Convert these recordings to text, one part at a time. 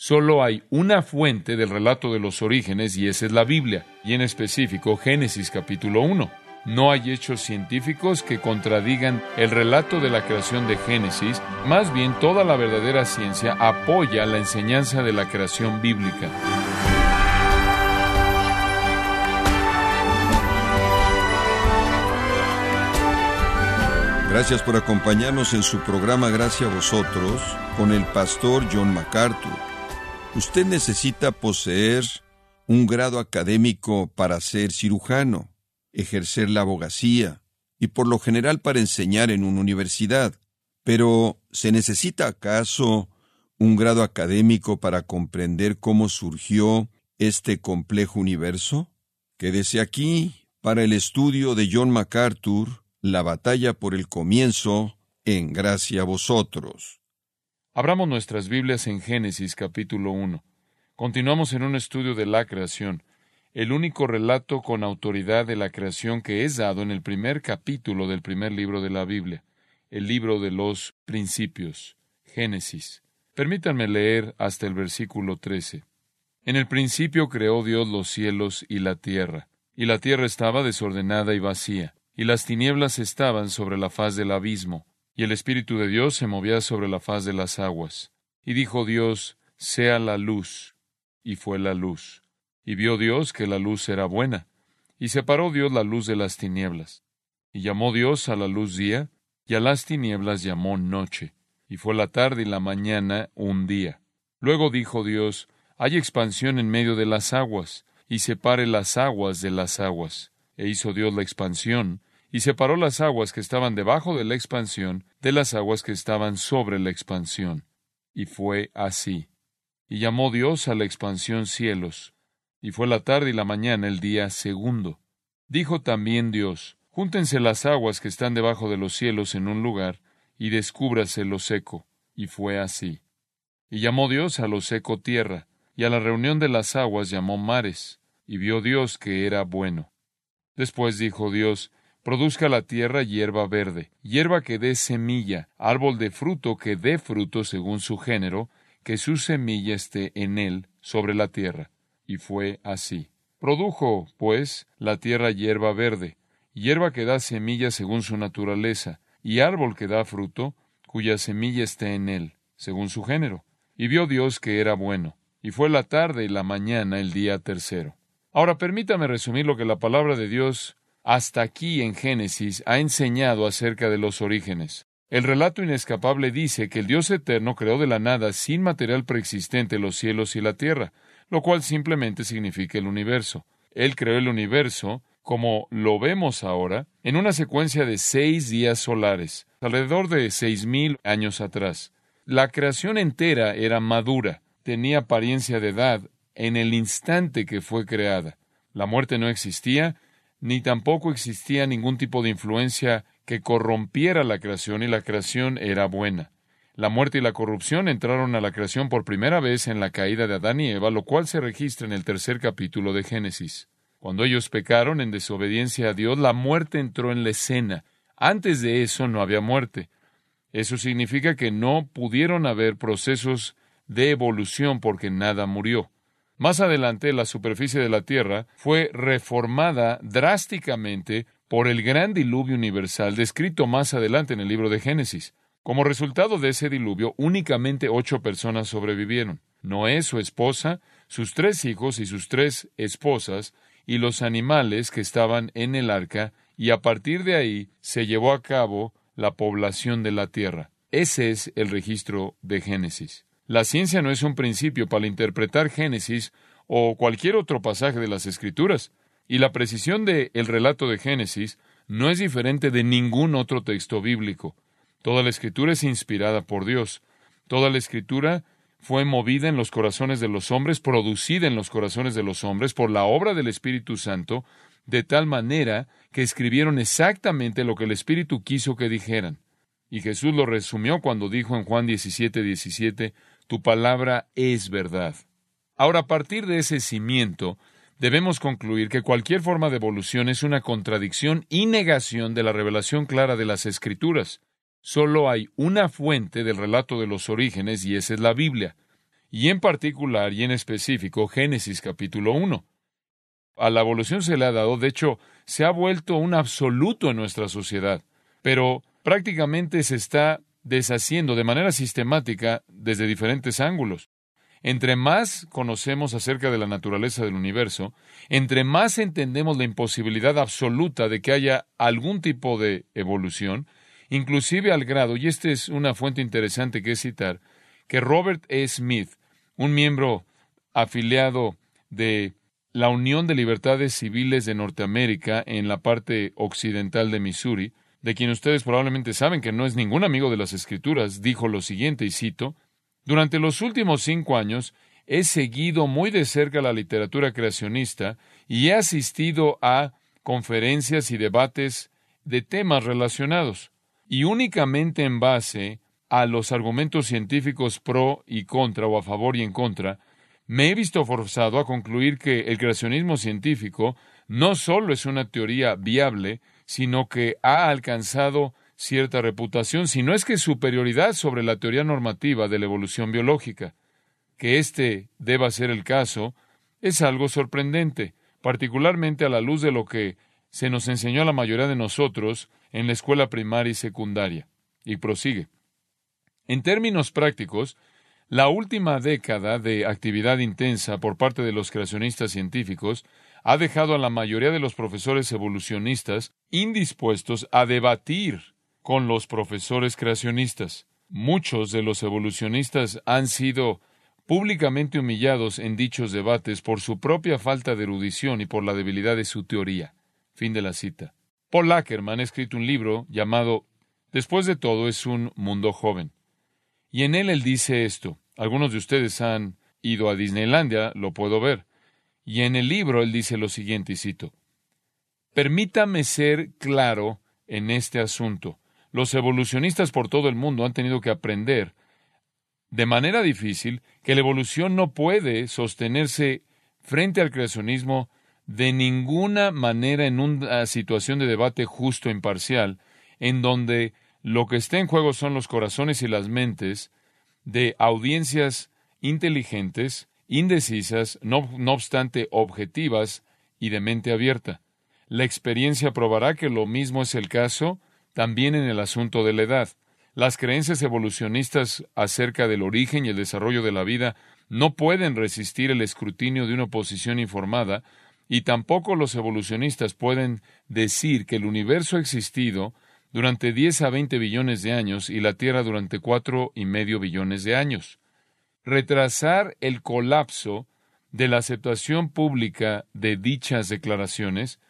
Solo hay una fuente del relato de los orígenes y esa es la Biblia, y en específico Génesis capítulo 1. No hay hechos científicos que contradigan el relato de la creación de Génesis, más bien toda la verdadera ciencia apoya la enseñanza de la creación bíblica. Gracias por acompañarnos en su programa Gracias a vosotros con el pastor John MacArthur. Usted necesita poseer un grado académico para ser cirujano, ejercer la abogacía y por lo general para enseñar en una universidad. Pero, ¿se necesita acaso un grado académico para comprender cómo surgió este complejo universo? Quédese aquí para el estudio de John MacArthur, La batalla por el comienzo, en gracia a vosotros. Abramos nuestras Biblias en Génesis capítulo 1. Continuamos en un estudio de la creación, el único relato con autoridad de la creación que es dado en el primer capítulo del primer libro de la Biblia, el libro de los principios, Génesis. Permítanme leer hasta el versículo 13. En el principio creó Dios los cielos y la tierra, y la tierra estaba desordenada y vacía, y las tinieblas estaban sobre la faz del abismo, y el Espíritu de Dios se movía sobre la faz de las aguas. Y dijo Dios, sea la luz. Y fue la luz. Y vio Dios que la luz era buena. Y separó Dios la luz de las tinieblas. Y llamó Dios a la luz día, y a las tinieblas llamó noche. Y fue la tarde y la mañana un día. Luego dijo Dios, hay expansión en medio de las aguas, y separe las aguas de las aguas. E hizo Dios la expansión, y separó las aguas que estaban debajo de la expansión de las aguas que estaban sobre la expansión. Y fue así. Y llamó Dios a la expansión cielos. Y fue la tarde y la mañana el día segundo. Dijo también Dios, Júntense las aguas que están debajo de los cielos en un lugar, y descúbrase lo seco. Y fue así. Y llamó Dios a lo seco tierra, y a la reunión de las aguas llamó mares, y vio Dios que era bueno. Después dijo Dios, produzca la tierra hierba verde, hierba que dé semilla, árbol de fruto que dé fruto según su género, que su semilla esté en él sobre la tierra. Y fue así. Produjo, pues, la tierra hierba verde, hierba que da semilla según su naturaleza, y árbol que da fruto, cuya semilla esté en él, según su género. Y vio Dios que era bueno. Y fue la tarde y la mañana el día tercero. Ahora permítame resumir lo que la palabra de Dios hasta aquí en Génesis ha enseñado acerca de los orígenes. El relato inescapable dice que el Dios eterno creó de la nada sin material preexistente los cielos y la tierra, lo cual simplemente significa el universo. Él creó el universo, como lo vemos ahora, en una secuencia de seis días solares, alrededor de seis mil años atrás. La creación entera era madura, tenía apariencia de edad en el instante que fue creada. La muerte no existía, ni tampoco existía ningún tipo de influencia que corrompiera la creación y la creación era buena. La muerte y la corrupción entraron a la creación por primera vez en la caída de Adán y Eva, lo cual se registra en el tercer capítulo de Génesis. Cuando ellos pecaron en desobediencia a Dios, la muerte entró en la escena. Antes de eso no había muerte. Eso significa que no pudieron haber procesos de evolución porque nada murió. Más adelante, la superficie de la Tierra fue reformada drásticamente por el gran diluvio universal descrito más adelante en el libro de Génesis. Como resultado de ese diluvio, únicamente ocho personas sobrevivieron. Noé, su esposa, sus tres hijos y sus tres esposas, y los animales que estaban en el arca, y a partir de ahí se llevó a cabo la población de la tierra. Ese es el registro de Génesis. La ciencia no es un principio para interpretar Génesis o cualquier otro pasaje de las Escrituras, y la precisión del el relato de Génesis no es diferente de ningún otro texto bíblico. Toda la Escritura es inspirada por Dios. Toda la Escritura fue movida en los corazones de los hombres, producida en los corazones de los hombres por la obra del Espíritu Santo, de tal manera que escribieron exactamente lo que el Espíritu quiso que dijeran. Y Jesús lo resumió cuando dijo en Juan 17, 17, tu palabra es verdad. Ahora, a partir de ese cimiento, debemos concluir que cualquier forma de evolución es una contradicción y negación de la revelación clara de las Escrituras. Solo hay una fuente del relato de los orígenes y esa es la Biblia. y en particular y en específico Génesis capítulo 1. A la evolución se le ha dado, de hecho, se ha vuelto un absoluto en nuestra sociedad, pero prácticamente se está deshaciendo de manera sistemática desde diferentes ángulos. Entre más conocemos acerca de la naturaleza del universo, entre más entendemos la imposibilidad absoluta de que haya algún tipo de evolución, inclusive al grado, y esta es una fuente interesante que citar, que Robert E. Smith, un miembro afiliado de la Unión de Libertades Civiles de Norteamérica en la parte occidental de Missouri, de quien ustedes probablemente saben que no es ningún amigo de las Escrituras, dijo lo siguiente, y cito, Durante los últimos cinco años he seguido muy de cerca la literatura creacionista y he asistido a conferencias y debates de temas relacionados, y únicamente en base a los argumentos científicos pro y contra o a favor y en contra, me he visto forzado a concluir que el creacionismo científico no solo es una teoría viable, sino que ha alcanzado cierta reputación, si no es que superioridad sobre la teoría normativa de la evolución biológica. Que este deba ser el caso es algo sorprendente, particularmente a la luz de lo que se nos enseñó a la mayoría de nosotros en la escuela primaria y secundaria. Y prosigue. En términos prácticos, la última década de actividad intensa por parte de los creacionistas científicos ha dejado a la mayoría de los profesores evolucionistas indispuestos a debatir con los profesores creacionistas. Muchos de los evolucionistas han sido públicamente humillados en dichos debates por su propia falta de erudición y por la debilidad de su teoría. Fin de la cita. Paul Ackerman ha escrito un libro llamado Después de todo es un mundo joven. Y en él él dice esto. Algunos de ustedes han ido a Disneylandia, lo puedo ver. Y en el libro él dice lo siguiente, y cito, Permítame ser claro en este asunto. Los evolucionistas por todo el mundo han tenido que aprender de manera difícil que la evolución no puede sostenerse frente al creacionismo de ninguna manera en una situación de debate justo e imparcial, en donde lo que está en juego son los corazones y las mentes de audiencias inteligentes, indecisas, no, obstante objetivas y de mente abierta. La experiencia probará que lo mismo es el caso también en el asunto de la edad. Las creencias evolucionistas acerca del origen y el desarrollo de la vida no pueden resistir el escrutinio de una oposición informada, y tampoco los evolucionistas pueden decir que el universo ha existido durante 10 a 20 billones de años y la Tierra durante cuatro y medio billones de años. Retrasar el colapso de la aceptación pública de dichas declaraciones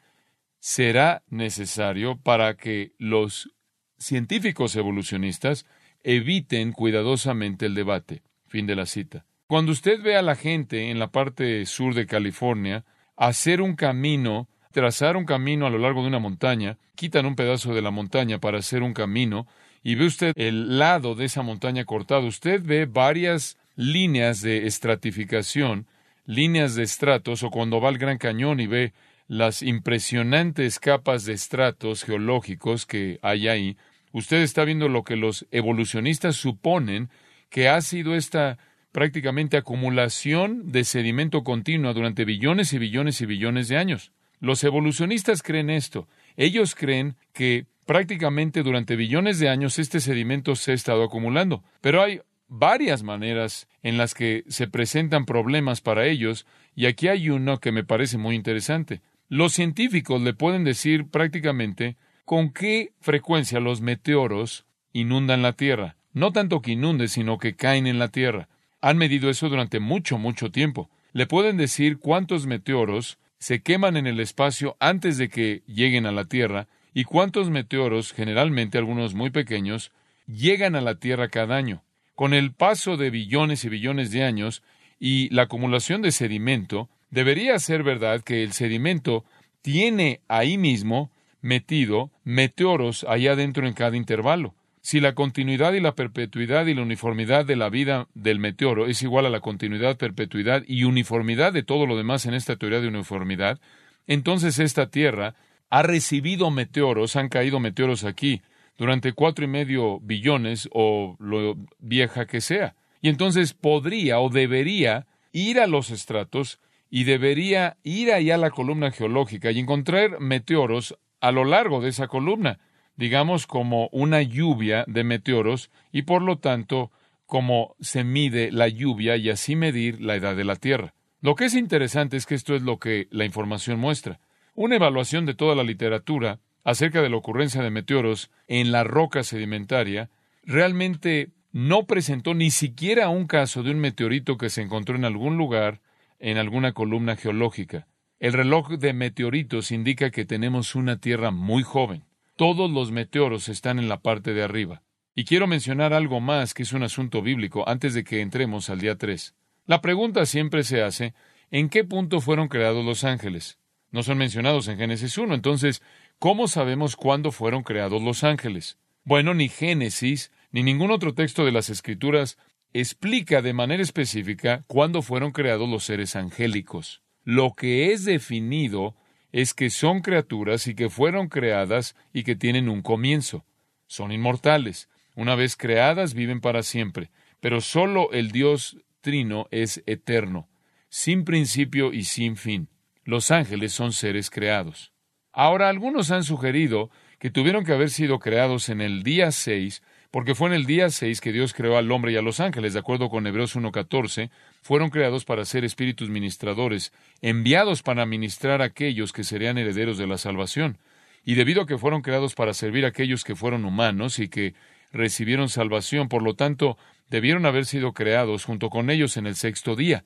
será necesario para que los científicos evolucionistas eviten cuidadosamente el debate. Fin de la cita. Cuando usted ve a la gente en la parte sur de California hacer un camino trazar un camino a lo largo de una montaña, quitan un pedazo de la montaña para hacer un camino, y ve usted el lado de esa montaña cortado, usted ve varias líneas de estratificación, líneas de estratos, o cuando va al Gran Cañón y ve las impresionantes capas de estratos geológicos que hay ahí, usted está viendo lo que los evolucionistas suponen que ha sido esta prácticamente acumulación de sedimento continua durante billones y billones y billones de años. Los evolucionistas creen esto. Ellos creen que prácticamente durante billones de años este sedimento se ha estado acumulando. Pero hay varias maneras en las que se presentan problemas para ellos, y aquí hay uno que me parece muy interesante. Los científicos le pueden decir prácticamente con qué frecuencia los meteoros inundan la Tierra. No tanto que inunden, sino que caen en la Tierra. Han medido eso durante mucho, mucho tiempo. Le pueden decir cuántos meteoros se queman en el espacio antes de que lleguen a la Tierra y cuántos meteoros, generalmente algunos muy pequeños, llegan a la Tierra cada año. Con el paso de billones y billones de años y la acumulación de sedimento, debería ser verdad que el sedimento tiene ahí mismo metido meteoros allá adentro en cada intervalo. Si la continuidad y la perpetuidad y la uniformidad de la vida del meteoro es igual a la continuidad, perpetuidad y uniformidad de todo lo demás en esta teoría de uniformidad, entonces esta Tierra ha recibido meteoros, han caído meteoros aquí durante cuatro y medio billones o lo vieja que sea. Y entonces podría o debería ir a los estratos y debería ir allá a la columna geológica y encontrar meteoros a lo largo de esa columna, digamos como una lluvia de meteoros y por lo tanto como se mide la lluvia y así medir la edad de la Tierra. Lo que es interesante es que esto es lo que la información muestra. Una evaluación de toda la literatura acerca de la ocurrencia de meteoros en la roca sedimentaria realmente no presentó ni siquiera un caso de un meteorito que se encontró en algún lugar en alguna columna geológica. El reloj de meteoritos indica que tenemos una Tierra muy joven. Todos los meteoros están en la parte de arriba. Y quiero mencionar algo más que es un asunto bíblico antes de que entremos al día 3. La pregunta siempre se hace, ¿en qué punto fueron creados los ángeles? No son mencionados en Génesis 1, entonces, ¿cómo sabemos cuándo fueron creados los ángeles? Bueno, ni Génesis ni ningún otro texto de las Escrituras explica de manera específica cuándo fueron creados los seres angélicos. Lo que es definido es que son criaturas y que fueron creadas y que tienen un comienzo. Son inmortales. Una vez creadas viven para siempre. Pero solo el Dios Trino es eterno, sin principio y sin fin. Los ángeles son seres creados. Ahora algunos han sugerido que tuvieron que haber sido creados en el día seis porque fue en el día seis que Dios creó al hombre y a los ángeles, de acuerdo con Hebreos 1.14, fueron creados para ser espíritus ministradores, enviados para ministrar a aquellos que serían herederos de la salvación. Y debido a que fueron creados para servir a aquellos que fueron humanos y que recibieron salvación, por lo tanto, debieron haber sido creados junto con ellos en el sexto día.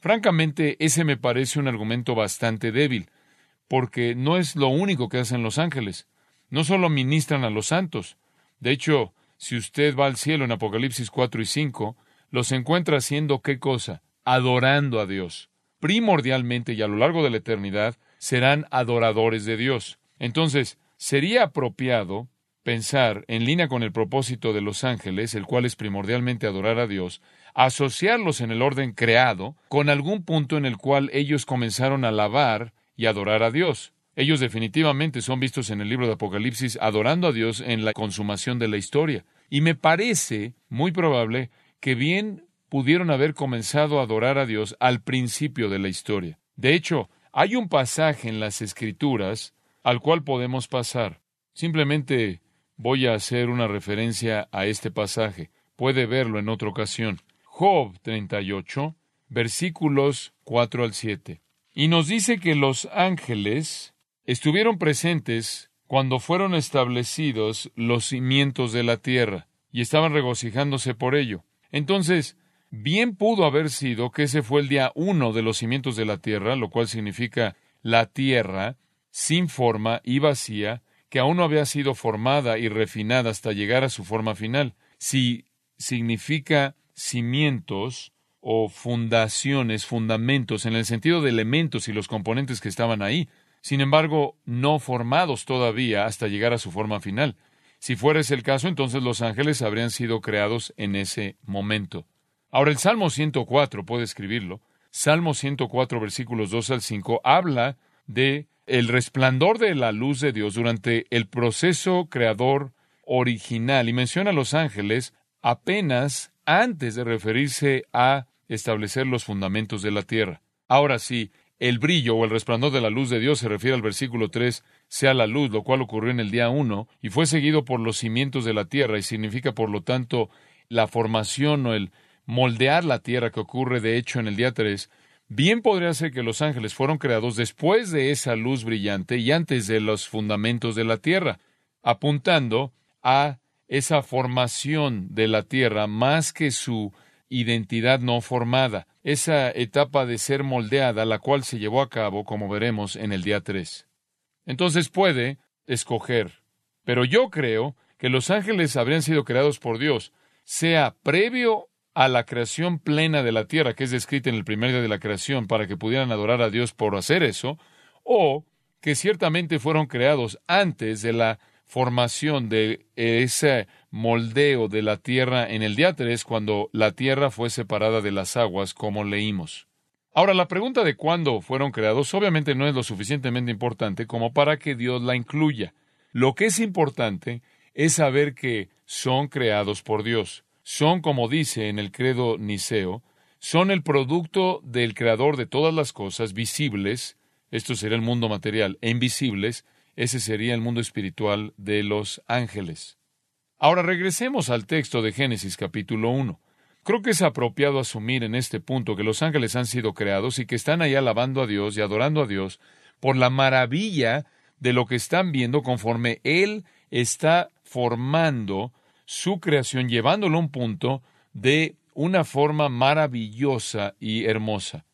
Francamente, ese me parece un argumento bastante débil, porque no es lo único que hacen los ángeles. No solo ministran a los santos. De hecho, si usted va al cielo en Apocalipsis 4 y 5, los encuentra haciendo qué cosa? Adorando a Dios. Primordialmente y a lo largo de la eternidad serán adoradores de Dios. Entonces, sería apropiado pensar, en línea con el propósito de los ángeles, el cual es primordialmente adorar a Dios, asociarlos en el orden creado con algún punto en el cual ellos comenzaron a alabar y adorar a Dios. Ellos definitivamente son vistos en el libro de Apocalipsis adorando a Dios en la consumación de la historia. Y me parece muy probable que bien pudieron haber comenzado a adorar a Dios al principio de la historia. De hecho, hay un pasaje en las Escrituras al cual podemos pasar. Simplemente voy a hacer una referencia a este pasaje. Puede verlo en otra ocasión. Job 38, versículos 4 al 7. Y nos dice que los ángeles estuvieron presentes cuando fueron establecidos los cimientos de la tierra, y estaban regocijándose por ello. Entonces, bien pudo haber sido que ese fue el día uno de los cimientos de la tierra, lo cual significa la tierra, sin forma y vacía, que aún no había sido formada y refinada hasta llegar a su forma final. Si significa cimientos o fundaciones, fundamentos, en el sentido de elementos y los componentes que estaban ahí, sin embargo, no formados todavía hasta llegar a su forma final. Si fuera ese el caso, entonces los ángeles habrían sido creados en ese momento. Ahora, el Salmo 104, puede escribirlo, Salmo 104, versículos 2 al 5, habla de el resplandor de la luz de Dios durante el proceso creador original y menciona a los ángeles apenas antes de referirse a establecer los fundamentos de la tierra. Ahora sí, el brillo o el resplandor de la luz de Dios se refiere al versículo 3, sea la luz, lo cual ocurrió en el día 1 y fue seguido por los cimientos de la tierra y significa por lo tanto la formación o el moldear la tierra que ocurre de hecho en el día 3, bien podría ser que los ángeles fueron creados después de esa luz brillante y antes de los fundamentos de la tierra, apuntando a esa formación de la tierra más que su identidad no formada, esa etapa de ser moldeada, la cual se llevó a cabo, como veremos, en el día 3. Entonces puede escoger. Pero yo creo que los ángeles habrían sido creados por Dios, sea previo a la creación plena de la tierra, que es descrita en el primer día de la creación, para que pudieran adorar a Dios por hacer eso, o que ciertamente fueron creados antes de la formación de ese moldeo de la tierra en el día 3 cuando la tierra fue separada de las aguas, como leímos. Ahora, la pregunta de cuándo fueron creados obviamente no es lo suficientemente importante como para que Dios la incluya. Lo que es importante es saber que son creados por Dios. son, como dice en el credo niceo, son el producto del creador de todas las cosas visibles, esto sería el mundo material, e invisibles, ese sería el mundo espiritual de los ángeles. Ahora regresemos al texto de Génesis capítulo 1. Creo que es apropiado asumir en este punto que los ángeles han sido creados y que están ahí alabando a Dios y adorando a Dios por la maravilla de lo que están viendo conforme Él está formando su creación, llevándolo a un punto de una forma maravillosa y hermosa.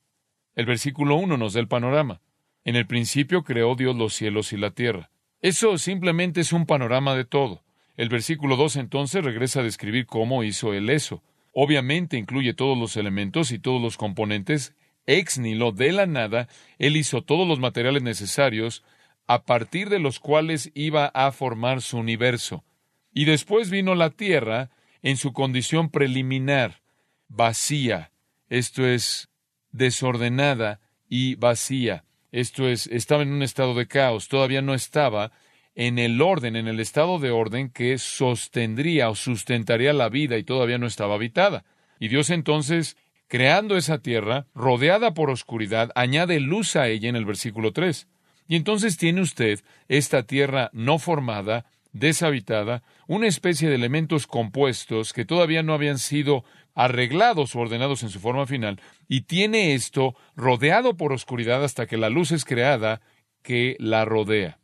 El versículo 1 nos da el panorama. En el principio creó Dios los cielos y la tierra. Eso simplemente es un panorama de todo. El versículo 2 entonces regresa a describir cómo hizo él eso. Obviamente incluye todos los elementos y todos los componentes. Ex nihilo, de la nada, él hizo todos los materiales necesarios a partir de los cuales iba a formar su universo. Y después vino la tierra en su condición preliminar, vacía, esto es, desordenada y vacía, esto es, estaba en un estado de caos, todavía no estaba en el orden, en el estado de orden que sostendría o sustentaría la vida y todavía no estaba habitada. Y Dios entonces, creando esa tierra, rodeada por oscuridad, añade luz a ella en el versículo 3. Y entonces tiene usted esta tierra no formada, deshabitada, una especie de elementos compuestos que todavía no habían sido arreglados o ordenados en su forma final, y tiene esto rodeado por oscuridad hasta que la luz es creada que la rodea.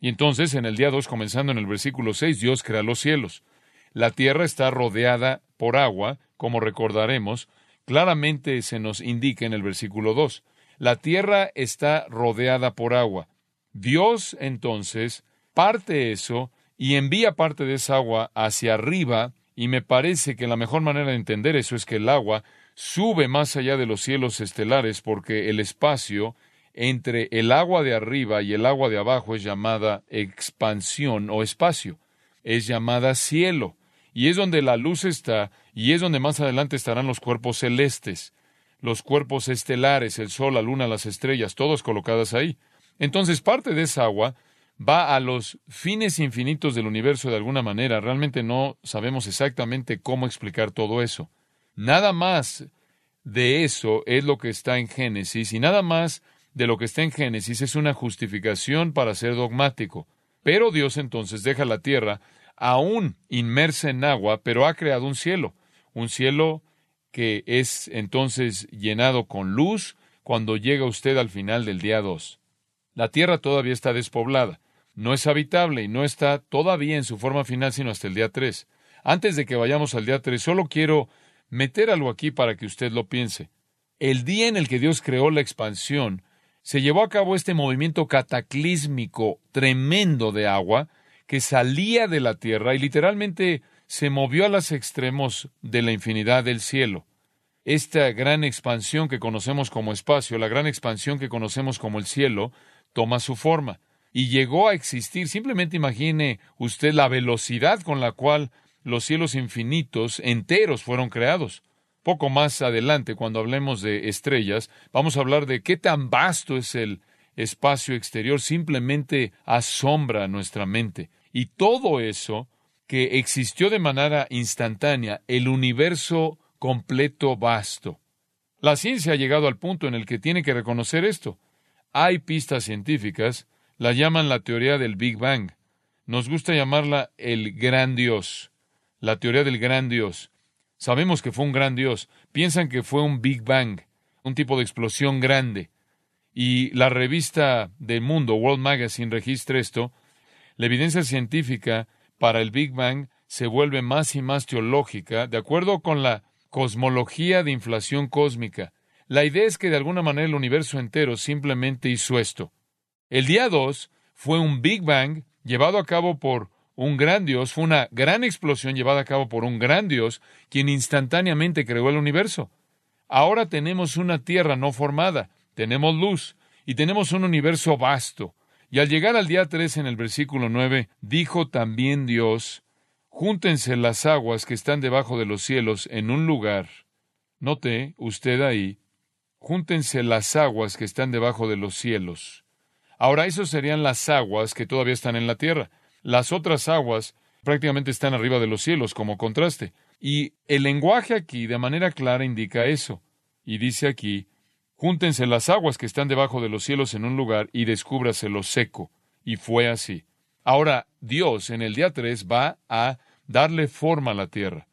Y entonces, en el día 2, comenzando en el versículo 6, Dios crea los cielos. La tierra está rodeada por agua, como recordaremos, claramente se nos indica en el versículo 2. La tierra está rodeada por agua. Dios entonces parte eso y envía parte de esa agua hacia arriba, y me parece que la mejor manera de entender eso es que el agua sube más allá de los cielos estelares porque el espacio entre el agua de arriba y el agua de abajo es llamada expansión o espacio, es llamada cielo, y es donde la luz está, y es donde más adelante estarán los cuerpos celestes los cuerpos estelares, el Sol, la Luna, las estrellas, todos colocadas ahí. Entonces parte de esa agua va a los fines infinitos del universo de alguna manera. Realmente no sabemos exactamente cómo explicar todo eso. Nada más de eso es lo que está en Génesis y nada más de lo que está en Génesis es una justificación para ser dogmático. Pero Dios entonces deja la tierra aún inmersa en agua, pero ha creado un cielo, un cielo que es entonces llenado con luz cuando llega usted al final del día 2. La tierra todavía está despoblada, no es habitable y no está todavía en su forma final sino hasta el día 3. Antes de que vayamos al día 3, solo quiero meter algo aquí para que usted lo piense. El día en el que Dios creó la expansión, se llevó a cabo este movimiento cataclísmico tremendo de agua que salía de la tierra y literalmente se movió a los extremos de la infinidad del cielo. Esta gran expansión que conocemos como espacio, la gran expansión que conocemos como el cielo, toma su forma y llegó a existir. Simplemente imagine usted la velocidad con la cual los cielos infinitos enteros fueron creados. Poco más adelante, cuando hablemos de estrellas, vamos a hablar de qué tan vasto es el espacio exterior, simplemente asombra nuestra mente. Y todo eso que existió de manera instantánea el universo completo vasto. La ciencia ha llegado al punto en el que tiene que reconocer esto. Hay pistas científicas, la llaman la teoría del Big Bang. Nos gusta llamarla el gran Dios, la teoría del gran Dios. Sabemos que fue un gran Dios. Piensan que fue un Big Bang, un tipo de explosión grande. Y la revista del mundo, World Magazine, registra esto. La evidencia científica para el Big Bang se vuelve más y más teológica, de acuerdo con la cosmología de inflación cósmica. La idea es que de alguna manera el universo entero simplemente hizo esto. El día 2 fue un Big Bang llevado a cabo por un gran Dios, fue una gran explosión llevada a cabo por un gran Dios, quien instantáneamente creó el universo. Ahora tenemos una tierra no formada, tenemos luz y tenemos un universo vasto. Y al llegar al día 3 en el versículo 9, dijo también Dios, Júntense las aguas que están debajo de los cielos en un lugar. Note usted ahí, júntense las aguas que están debajo de los cielos. Ahora, esas serían las aguas que todavía están en la tierra. Las otras aguas prácticamente están arriba de los cielos como contraste. Y el lenguaje aquí de manera clara indica eso. Y dice aquí, júntense las aguas que están debajo de los cielos en un lugar y descúbrase lo seco. Y fue así. Ahora, Dios en el día 3 va a darle forma a la tierra.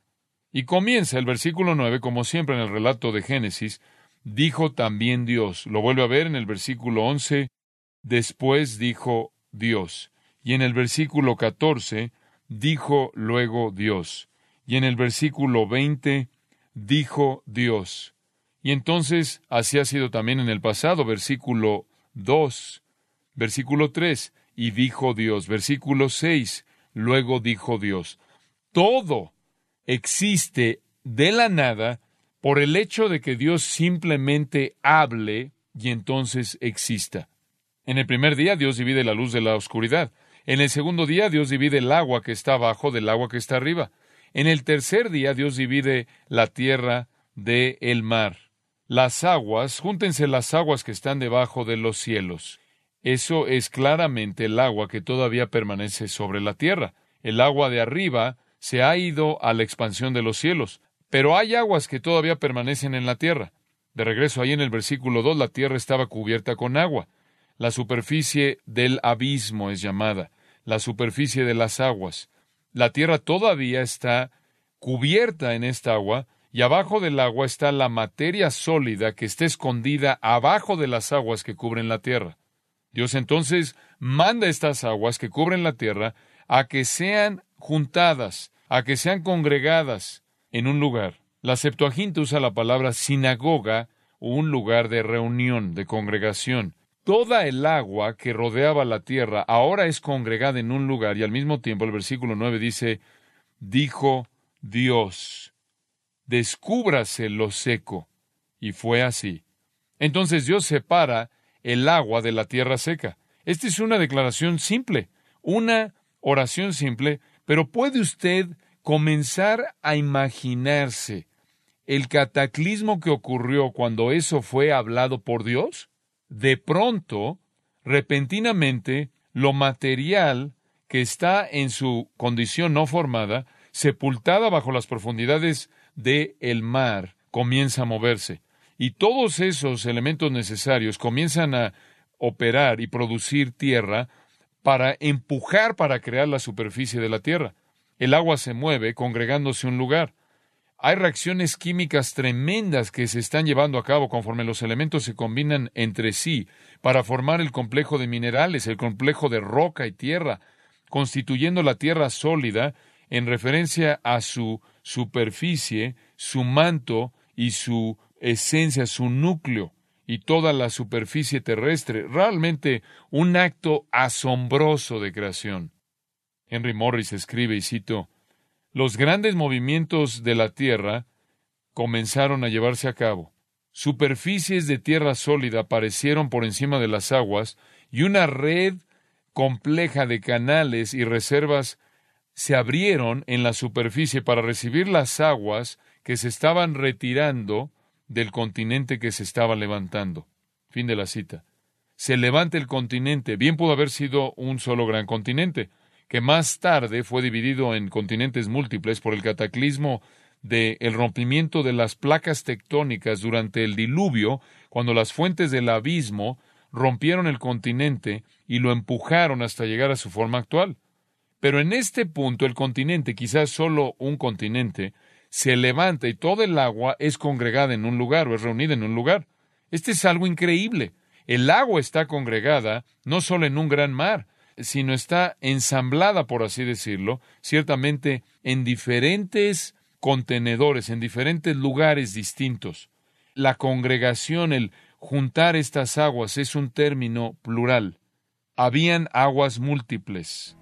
Y comienza el versículo 9, como siempre en el relato de Génesis, dijo también Dios. Lo vuelve a ver en el versículo 11, después dijo Dios. Y en el versículo 14, dijo luego Dios. Y en el versículo 20, dijo Dios. Y entonces así ha sido también en el pasado, versículo 2, versículo 3, y dijo Dios. Versículo 6, luego dijo Dios. Todo existe de la nada por el hecho de que Dios simplemente hable y entonces exista. En el primer día Dios divide la luz de la oscuridad. En el segundo día Dios divide el agua que está abajo del agua que está arriba. En el tercer día Dios divide la tierra del el mar. Las aguas, júntense las aguas que están debajo de los cielos. Eso es claramente el agua que todavía permanece sobre la tierra. El agua de arriba se ha ido a la expansión de los cielos, pero hay aguas que todavía permanecen en la tierra. De regreso ahí en el versículo 2, la tierra estaba cubierta con agua. La superficie del abismo es llamada, la superficie de las aguas. La tierra todavía está cubierta en esta agua, y abajo del agua está la materia sólida que está escondida abajo de las aguas que cubren la tierra. Dios entonces manda estas aguas que cubren la tierra a que sean juntadas, a que sean congregadas en un lugar. La Septuaginta usa la palabra sinagoga o un lugar de reunión, de congregación. Toda el agua que rodeaba la tierra ahora es congregada en un lugar y al mismo tiempo el versículo 9 dice, dijo Dios, descúbrase lo seco. Y fue así. Entonces Dios separa el agua de la tierra seca. Esta es una declaración simple, una oración simple, pero ¿puede usted comenzar a imaginarse el cataclismo que ocurrió cuando eso fue hablado por Dios? De pronto, repentinamente, lo material que está en su condición no formada, sepultada bajo las profundidades del el mar, comienza a moverse y todos esos elementos necesarios comienzan a operar y producir tierra para empujar para crear la superficie de la tierra. El agua se mueve congregándose un lugar. Hay reacciones químicas tremendas que se están llevando a cabo conforme los elementos se combinan entre sí para formar el complejo de minerales, el complejo de roca y tierra, constituyendo la tierra sólida en referencia a su superficie, su manto y su esencia, su núcleo y toda la superficie terrestre, realmente un acto asombroso de creación. Henry Morris escribe, y cito, Los grandes movimientos de la Tierra comenzaron a llevarse a cabo. Superficies de tierra sólida aparecieron por encima de las aguas y una red compleja de canales y reservas se abrieron en la superficie para recibir las aguas que se estaban retirando del continente que se estaba levantando. Fin de la cita. Se levanta el continente, bien pudo haber sido un solo gran continente, que más tarde fue dividido en continentes múltiples por el cataclismo de el rompimiento de las placas tectónicas durante el diluvio, cuando las fuentes del abismo rompieron el continente y lo empujaron hasta llegar a su forma actual. Pero en este punto el continente, quizás solo un continente, se levanta y toda el agua es congregada en un lugar o es reunida en un lugar. Este es algo increíble. El agua está congregada no solo en un gran mar, sino está ensamblada, por así decirlo, ciertamente en diferentes contenedores, en diferentes lugares distintos. La congregación, el juntar estas aguas, es un término plural. Habían aguas múltiples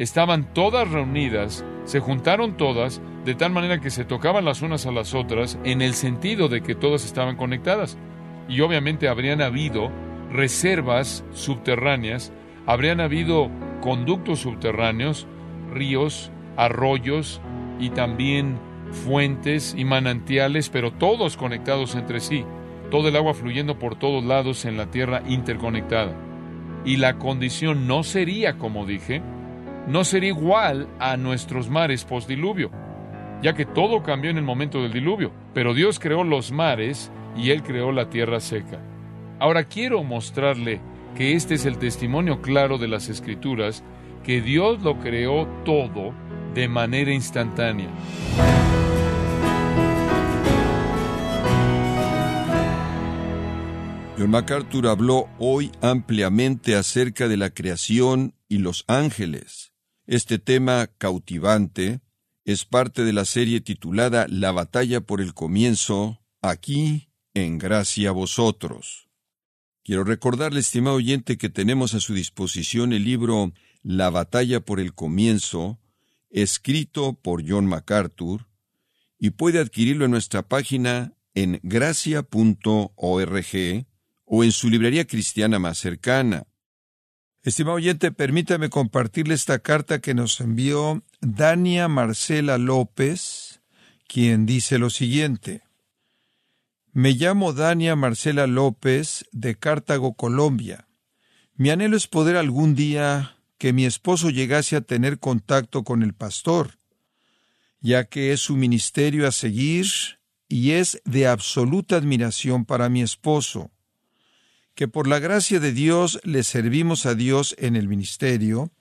estaban todas reunidas, se juntaron todas, de tal manera que se tocaban las unas a las otras, en el sentido de que todas estaban conectadas. Y obviamente habrían habido reservas subterráneas, habrían habido conductos subterráneos, ríos, arroyos y también fuentes y manantiales, pero todos conectados entre sí, todo el agua fluyendo por todos lados en la tierra interconectada. Y la condición no sería, como dije, no sería igual a nuestros mares postdiluvio. ya que todo cambió en el momento del diluvio, pero Dios creó los mares y Él creó la tierra seca. Ahora quiero mostrarle que este es el testimonio claro de las Escrituras, que Dios lo creó todo de manera instantánea. John MacArthur habló hoy ampliamente acerca de la creación y los ángeles. Este tema cautivante es parte de la serie titulada La batalla por el comienzo, aquí en gracia a vosotros. Quiero recordarle, estimado oyente, que tenemos a su disposición el libro La batalla por el comienzo, escrito por John MacArthur, y puede adquirirlo en nuestra página en gracia.org o en su librería cristiana más cercana. Estimado oyente, permítame compartirle esta carta que nos envió Dania Marcela López, quien dice lo siguiente. Me llamo Dania Marcela López de Cartago, Colombia. Mi anhelo es poder algún día que mi esposo llegase a tener contacto con el pastor, ya que es su ministerio a seguir y es de absoluta admiración para mi esposo, que por la gracia de Dios le servimos a Dios en el ministerio,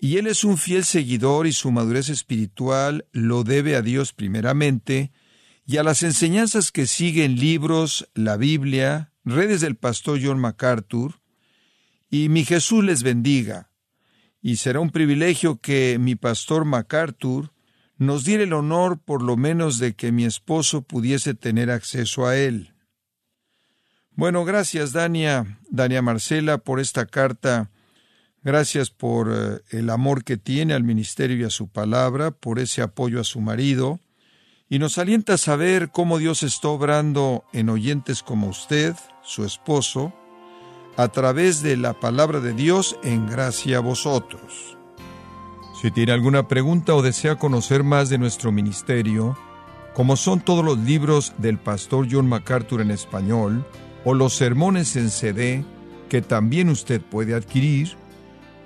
y él es un fiel seguidor y su madurez espiritual lo debe a Dios primeramente, y a las enseñanzas que siguen libros, la Biblia, redes del pastor John MacArthur, y mi Jesús les bendiga. Y será un privilegio que mi pastor MacArthur nos diera el honor por lo menos de que mi esposo pudiese tener acceso a él. Bueno, gracias Dania, Dania Marcela, por esta carta. Gracias por eh, el amor que tiene al ministerio y a su palabra, por ese apoyo a su marido y nos alienta saber cómo Dios está obrando en oyentes como usted, su esposo, a través de la palabra de Dios en gracia a vosotros. Si tiene alguna pregunta o desea conocer más de nuestro ministerio, como son todos los libros del pastor John MacArthur en español, o los sermones en CD, que también usted puede adquirir,